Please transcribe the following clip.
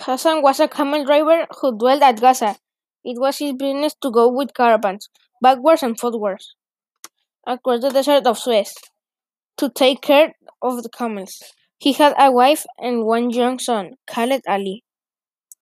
Hassan was a camel driver who dwelt at Gaza. It was his business to go with caravans, backwards and forwards, across the desert of Suez, to take care of the camels. He had a wife and one young son, Khaled Ali.